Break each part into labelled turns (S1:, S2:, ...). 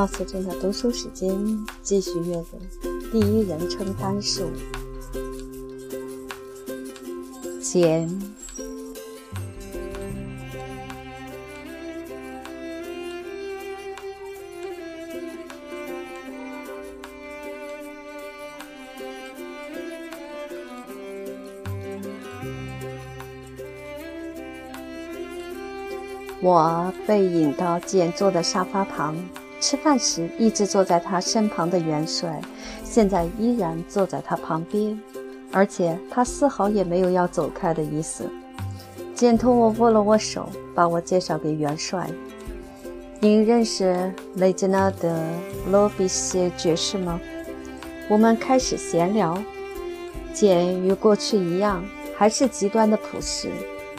S1: 貌似正在读书时间，继续阅读第一人称单数。简，我被引到简坐的沙发旁。吃饭时一直坐在他身旁的元帅，现在依然坐在他旁边，而且他丝毫也没有要走开的意思。简同我握了握手，把我介绍给元帅。您认识雷吉纳德·罗比谢爵士吗？我们开始闲聊。简与过去一样，还是极端的朴实，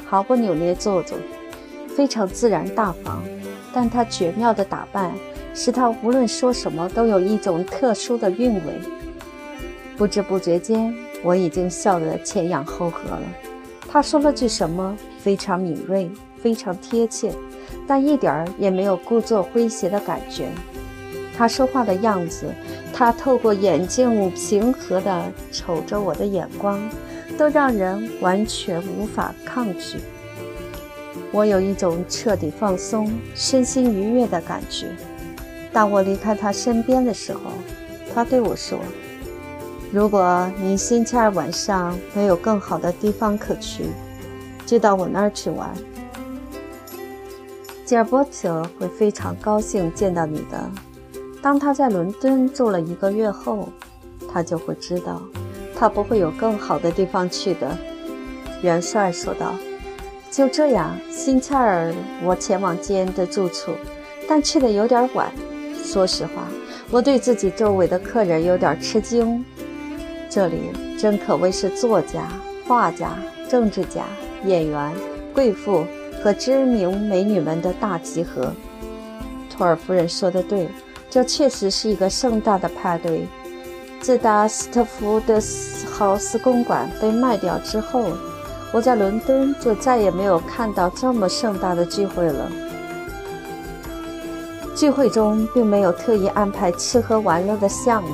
S1: 毫不扭捏做作，非常自然大方。但他绝妙的打扮。使他无论说什么都有一种特殊的韵味。不知不觉间，我已经笑得前仰后合了。他说了句什么，非常敏锐，非常贴切，但一点儿也没有故作诙谐的感觉。他说话的样子，他透过眼镜平和地瞅着我的眼光，都让人完全无法抗拒。我有一种彻底放松、身心愉悦的感觉。当我离开他身边的时候，他对我说：“如果你星期二晚上没有更好的地方可去，就到我那儿去玩。吉尔伯特会非常高兴见到你的。当他在伦敦住了一个月后，他就会知道，他不会有更好的地方去的。”元帅说道。“就这样，星期二我前往吉恩的住处，但去的有点晚。”说实话，我对自己周围的客人有点吃惊。这里真可谓是作家、画家、政治家、演员、贵妇和知名美女们的大集合。托尔夫人说的对，这确实是一个盛大的派对。自打斯特福德豪斯公馆被卖掉之后，我在伦敦就再也没有看到这么盛大的聚会了。聚会中并没有特意安排吃喝玩乐的项目，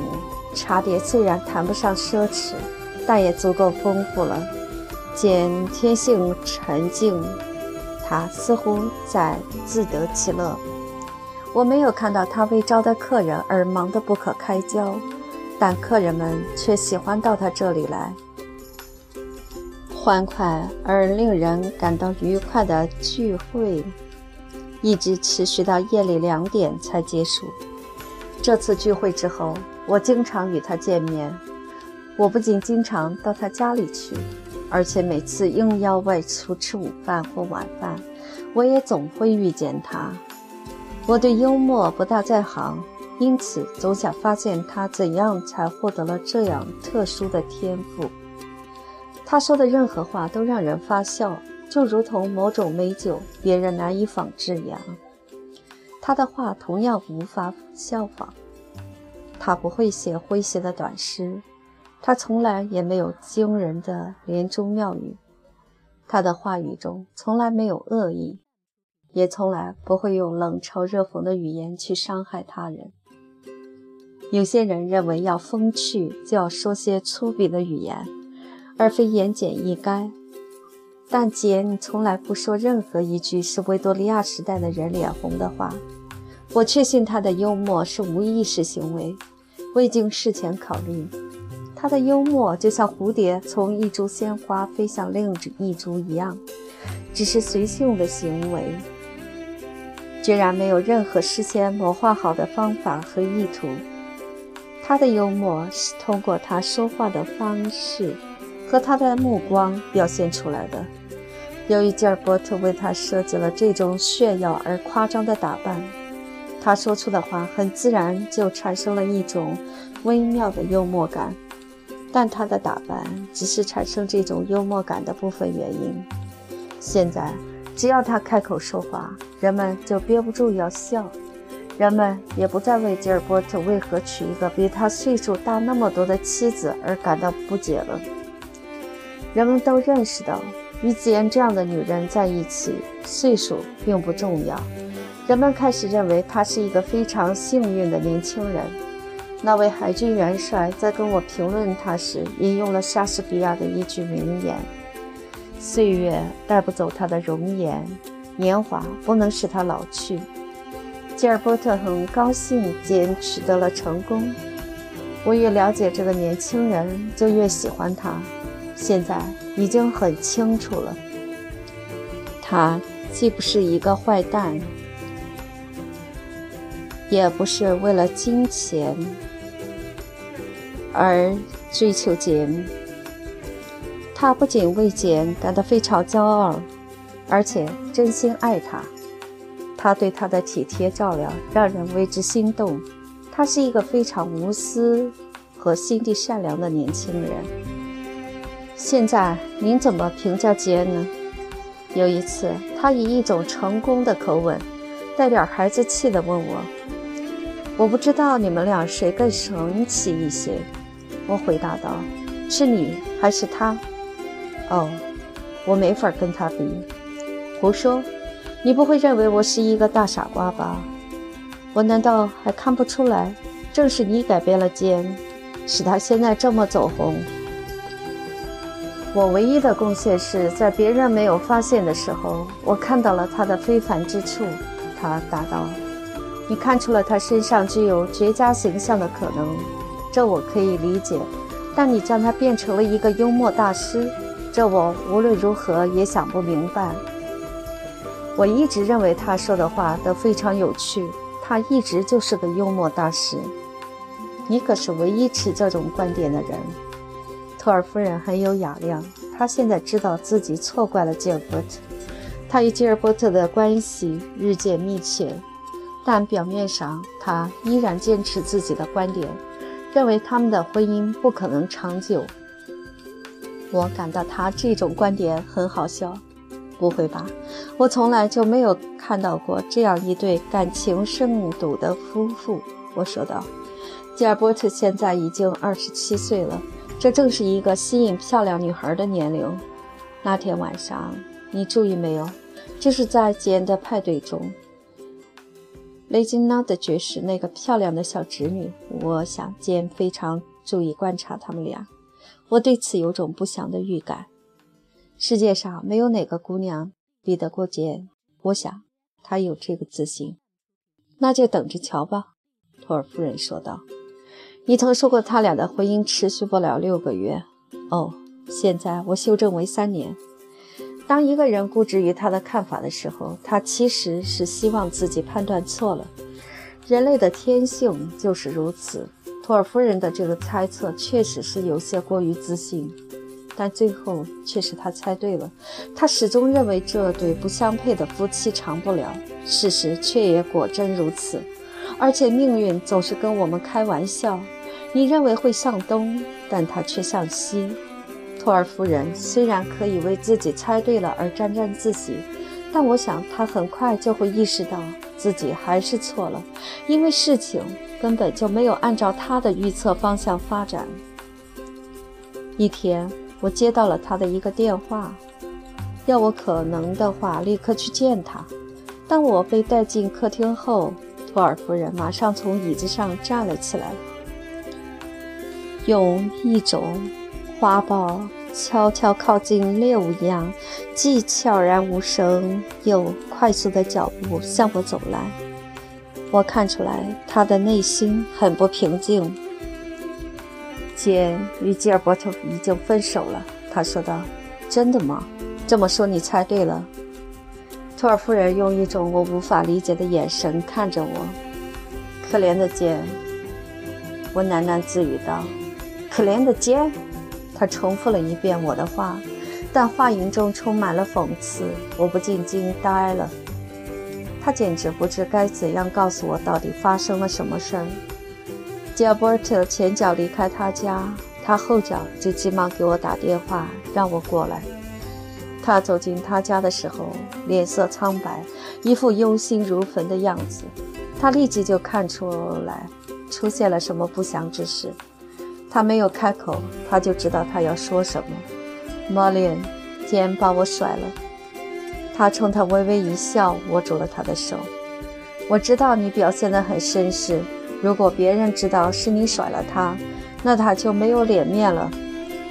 S1: 茶碟虽然谈不上奢侈，但也足够丰富了。简天性沉静，他似乎在自得其乐。我没有看到他为招待客人而忙得不可开交，但客人们却喜欢到他这里来。欢快而令人感到愉快的聚会。一直持续到夜里两点才结束。这次聚会之后，我经常与他见面。我不仅经常到他家里去，而且每次应邀外出吃午饭或晚饭，我也总会遇见他。我对幽默不大在行，因此总想发现他怎样才获得了这样特殊的天赋。他说的任何话都让人发笑。就如同某种美酒，别人难以仿制一样，他的话同样无法效仿。他不会写诙谐的短诗，他从来也没有惊人的连珠妙语。他的话语中从来没有恶意，也从来不会用冷嘲热讽的语言去伤害他人。有些人认为要风趣就要说些粗鄙的语言，而非言简意赅。但简从来不说任何一句是维多利亚时代的人脸红的话。我确信他的幽默是无意识行为，未经事前考虑。他的幽默就像蝴蝶从一株鲜花飞向另一株一样，只是随性的行为，居然没有任何事先谋划好的方法和意图。他的幽默是通过他说话的方式和他的目光表现出来的。由于吉尔伯特为他设计了这种炫耀而夸张的打扮，他说出的话很自然就产生了一种微妙的幽默感。但他的打扮只是产生这种幽默感的部分原因。现在，只要他开口说话，人们就憋不住要笑。人们也不再为吉尔伯特为何娶一个比他岁数大那么多的妻子而感到不解了。人们都认识到。与吉恩这样的女人在一起，岁数并不重要。人们开始认为他是一个非常幸运的年轻人。那位海军元帅在跟我评论他时，引用了莎士比亚的一句名言：“岁月带不走他的容颜，年华不能使他老去。”吉尔伯特很高兴坚取得了成功。我越了解这个年轻人，就越喜欢他。现在已经很清楚了，他既不是一个坏蛋，也不是为了金钱。而追求简，他不仅为简感到非常骄傲，而且真心爱他。他对他的体贴照料让人为之心动。他是一个非常无私和心地善良的年轻人。现在您怎么评价简呢？有一次，他以一种成功的口吻，带点孩子气地问我：“我不知道你们俩谁更神奇一些。”我回答道：“是你还是他？”哦，我没法跟他比。胡说！你不会认为我是一个大傻瓜吧？我难道还看不出来？正是你改变了坚，使他现在这么走红。我唯一的贡献是在别人没有发现的时候，我看到了他的非凡之处。他答道：“你看出了他身上具有绝佳形象的可能。”这我可以理解，但你将他变成了一个幽默大师，这我无论如何也想不明白。我一直认为他说的话都非常有趣，他一直就是个幽默大师。你可是唯一持这种观点的人。托尔夫人很有雅量，她现在知道自己错怪了吉尔伯特，她与吉尔伯特的关系日渐密切，但表面上她依然坚持自己的观点。认为他们的婚姻不可能长久。我感到他这种观点很好笑。不会吧？我从来就没有看到过这样一对感情深笃的夫妇。我说道。吉尔伯特现在已经二十七岁了，这正是一个吸引漂亮女孩的年龄。那天晚上，你注意没有？就是在简的派对中。雷金娜的爵士，那个漂亮的小侄女，我想简非常注意观察他们俩。我对此有种不祥的预感。世界上没有哪个姑娘比得过简，我想她有这个自信。那就等着瞧吧，托尔夫人说道。你曾说过他俩的婚姻持续不了六个月。哦，现在我修正为三年。当一个人固执于他的看法的时候，他其实是希望自己判断错了。人类的天性就是如此。托尔夫人的这个猜测确实是有些过于自信，但最后却是他猜对了。他始终认为这对不相配的夫妻长不了，事实却也果真如此。而且命运总是跟我们开玩笑。你认为会向东，但他却向西。托尔夫人虽然可以为自己猜对了而沾沾自喜，但我想她很快就会意识到自己还是错了，因为事情根本就没有按照她的预测方向发展。一天，我接到了他的一个电话，要我可能的话立刻去见他。当我被带进客厅后，托尔夫人马上从椅子上站了起来，用一种花豹。悄悄靠近猎物一样，既悄然无声又快速的脚步向我走来。我看出来他的内心很不平静。简与吉尔伯特已经分手了，他说道。真的吗？这么说你猜对了。托尔夫人用一种我无法理解的眼神看着我。可怜的简，我喃喃自语道。可怜的杰。他重复了一遍我的话，但话音中充满了讽刺，我不禁惊呆了。他简直不知该怎样告诉我到底发生了什么事儿。吉尔伯特前脚离开他家，他后脚就急忙给我打电话让我过来。他走进他家的时候，脸色苍白，一副忧心如焚的样子。他立即就看出来出现了什么不祥之事。他没有开口，他就知道他要说什么。莫莲，简把我甩了。他冲他微微一笑，握住了他的手。我知道你表现得很绅士。如果别人知道是你甩了他，那他就没有脸面了。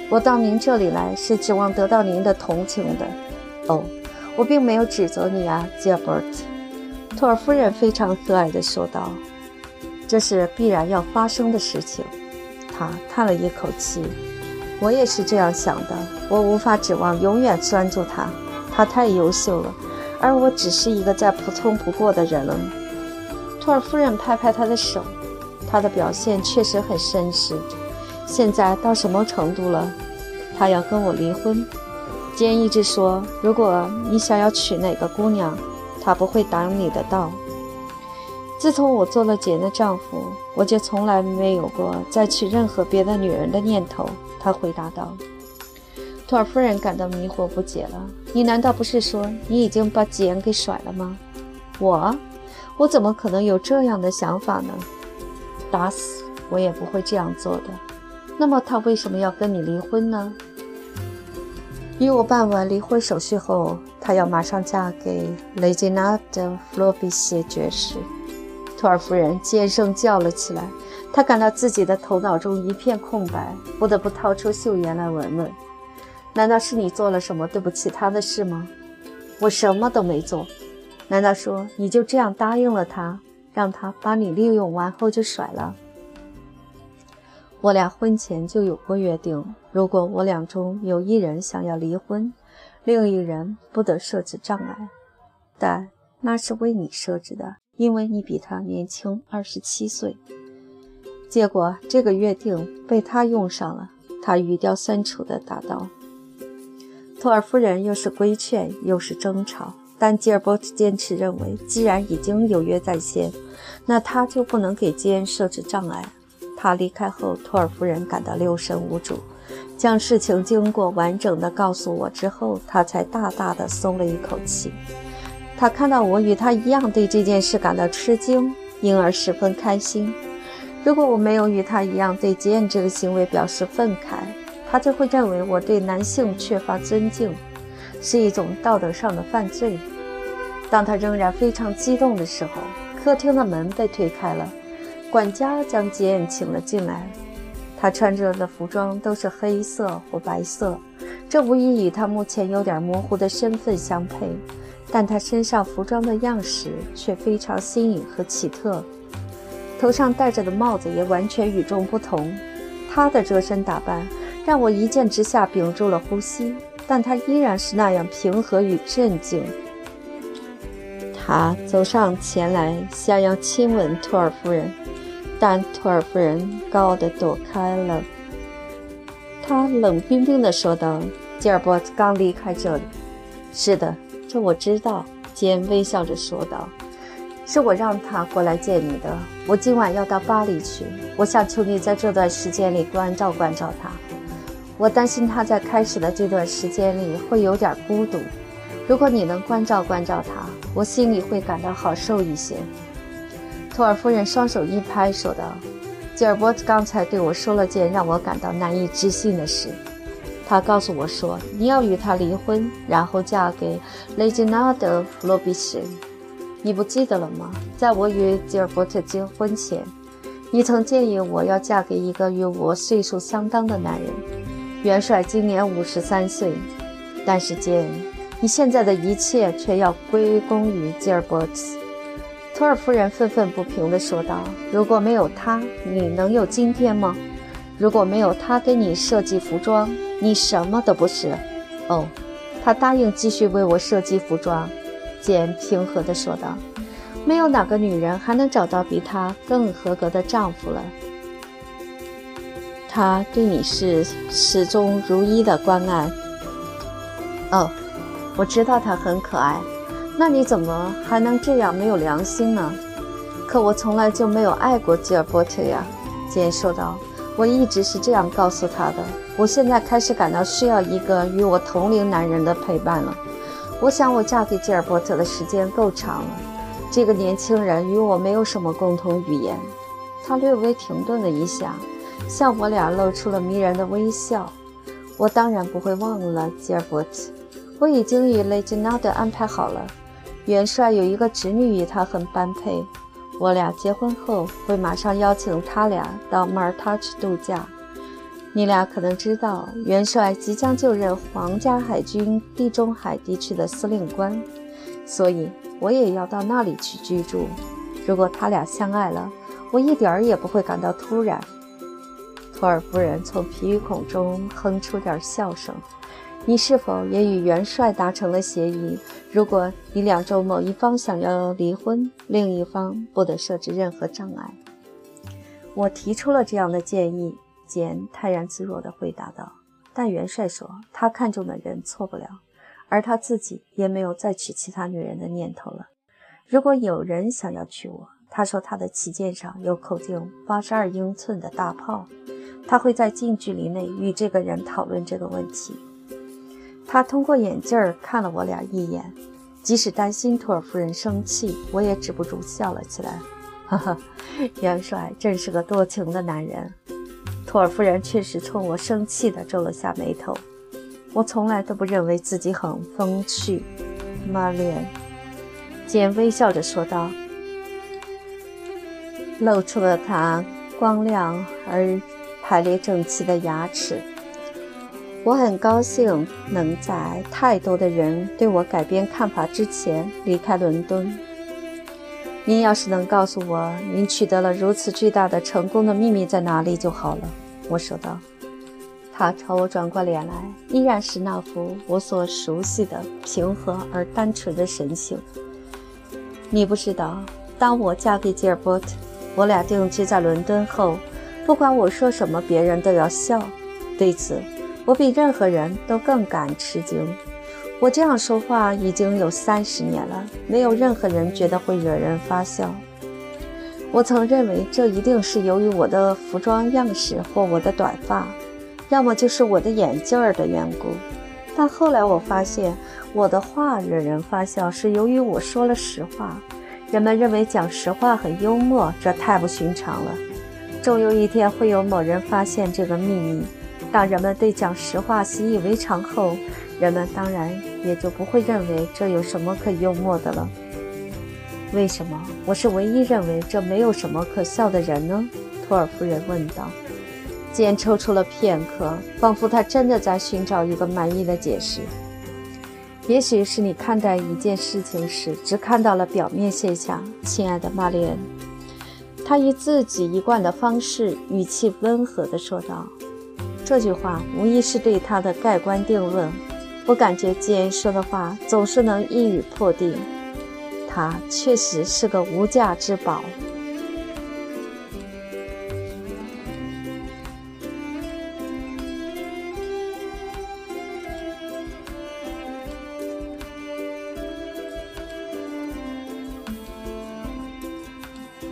S1: 我到您这里来是指望得到您的同情的。哦，我并没有指责你啊，吉尔伯特。托尔夫人非常和蔼地说道：“这是必然要发生的事情。”他叹了一口气。我也是这样想的。我无法指望永远拴住他，他太优秀了，而我只是一个再普通不过的人了。托尔夫人拍拍他的手，他的表现确实很绅士。现在到什么程度了？他要跟我离婚。坚一直说，如果你想要娶哪个姑娘，他不会挡你的道。自从我做了简的丈夫，我就从来没有过再娶任何别的女人的念头。他回答道。托尔夫人感到迷惑不解了。你难道不是说你已经把简给甩了吗？我，我怎么可能有这样的想法呢？打死我也不会这样做的。那么他为什么要跟你离婚呢？与我办完离婚手续后，他要马上嫁给雷吉纳德·弗洛比谢爵士。托尔夫人尖声叫了起来，她感到自己的头脑中一片空白，不得不掏出秀妍来闻闻。难道是你做了什么对不起他的事吗？我什么都没做。难道说你就这样答应了他，让他把你利用完后就甩了？我俩婚前就有过约定，如果我俩中有一人想要离婚，另一人不得设置障碍。但那是为你设置的，因为你比他年轻二十七岁。结果这个约定被他用上了。他语调酸楚地答道：“托尔夫人又是规劝又是争吵，但吉尔伯特坚持认为，既然已经有约在先，那他就不能给基恩设置障碍。”他离开后，托尔夫人感到六神无主。将事情经过完整的告诉我之后，他才大大的松了一口气。他看到我与他一样对这件事感到吃惊，因而十分开心。如果我没有与他一样对吉恩这个行为表示愤慨，他就会认为我对男性缺乏尊敬，是一种道德上的犯罪。当他仍然非常激动的时候，客厅的门被推开了。管家将吉恩请了进来，他穿着的服装都是黑色或白色，这无疑与他目前有点模糊的身份相配。但他身上服装的样式却非常新颖和奇特，头上戴着的帽子也完全与众不同。他的这身打扮让我一见之下屏住了呼吸，但他依然是那样平和与镇静。他走上前来，想要亲吻托尔夫人。但托尔夫人高傲地躲开了。他冷冰冰地说道：“吉尔伯特刚离开这里。”“是的，这我知道。”简微笑着说道，“是我让他过来见你的。我今晚要到巴黎去，我想求你在这段时间里关照关照他。我担心他在开始的这段时间里会有点孤独。如果你能关照关照他，我心里会感到好受一些。”托尔夫人双手一拍，说道：“吉尔伯特刚才对我说了件让我感到难以置信的事。他告诉我说，你要与他离婚，然后嫁给雷吉纳德·弗洛比什。你不记得了吗？在我与吉尔伯特结婚前，你曾建议我要嫁给一个与我岁数相当的男人。元帅今年五十三岁，但是见你现在的一切却要归功于吉尔伯特。”托尔夫人愤愤不平地说道：“如果没有他，你能有今天吗？如果没有他给你设计服装，你什么都不是。”哦，他答应继续为我设计服装。”简平和地说道：“没有哪个女人还能找到比他更合格的丈夫了。他对你是始终如一的关爱。”哦，我知道他很可爱。那你怎么还能这样没有良心呢？可我从来就没有爱过吉尔伯特呀，简说道。我一直是这样告诉他的。我现在开始感到需要一个与我同龄男人的陪伴了。我想我嫁给吉尔伯特的时间够长了。这个年轻人与我没有什么共同语言。他略微停顿了一下，向我俩露出了迷人的微笑。我当然不会忘了吉尔伯特。我已经与雷吉纳德安排好了。元帅有一个侄女与他很般配，我俩结婚后会马上邀请他俩到马耳他去度假。你俩可能知道，元帅即将就任皇家海军地中海地区的司令官，所以我也要到那里去居住。如果他俩相爱了，我一点儿也不会感到突然。托尔夫人从皮语孔中哼出点笑声。你是否也与元帅达成了协议？如果你两周某一方想要离婚，另一方不得设置任何障碍。我提出了这样的建议。简泰然自若地回答道。但元帅说他看中的人错不了，而他自己也没有再娶其他女人的念头了。如果有人想要娶我，他说他的旗舰上有口径八十二英寸的大炮，他会在近距离内与这个人讨论这个问题。他通过眼镜儿看了我俩一眼，即使担心托尔夫人生气，我也止不住笑了起来。哈哈，元帅真是个多情的男人。托尔夫人确实冲我生气地皱了下眉头。我从来都不认为自己很风趣，玛莲。简微笑着说道，露出了他光亮而排列整齐的牙齿。我很高兴能在太多的人对我改变看法之前离开伦敦。您要是能告诉我您取得了如此巨大的成功的秘密在哪里就好了，我说道。他朝我转过脸来，依然是那副我所熟悉的平和而单纯的神情。你不知道，当我嫁给吉尔伯特，我俩定居在伦敦后，不管我说什么，别人都要笑。对此。我比任何人都更感吃惊。我这样说话已经有三十年了，没有任何人觉得会惹人发笑。我曾认为这一定是由于我的服装样式或我的短发，要么就是我的眼镜儿的缘故。但后来我发现，我的话惹人发笑是由于我说了实话。人们认为讲实话很幽默，这太不寻常了。终有一天会有某人发现这个秘密。当人们对讲实话习以为常后，人们当然也就不会认为这有什么可幽默的了。为什么我是唯一认为这没有什么可笑的人呢？托尔夫人问道。简抽出了片刻，仿佛他真的在寻找一个满意的解释。也许是你看待一件事情时只看到了表面现象，亲爱的玛丽恩。他以自己一贯的方式，语气温和地说道。这句话无疑是对他的盖棺定论。我感觉简说的话总是能一语破定。他确实是个无价之宝。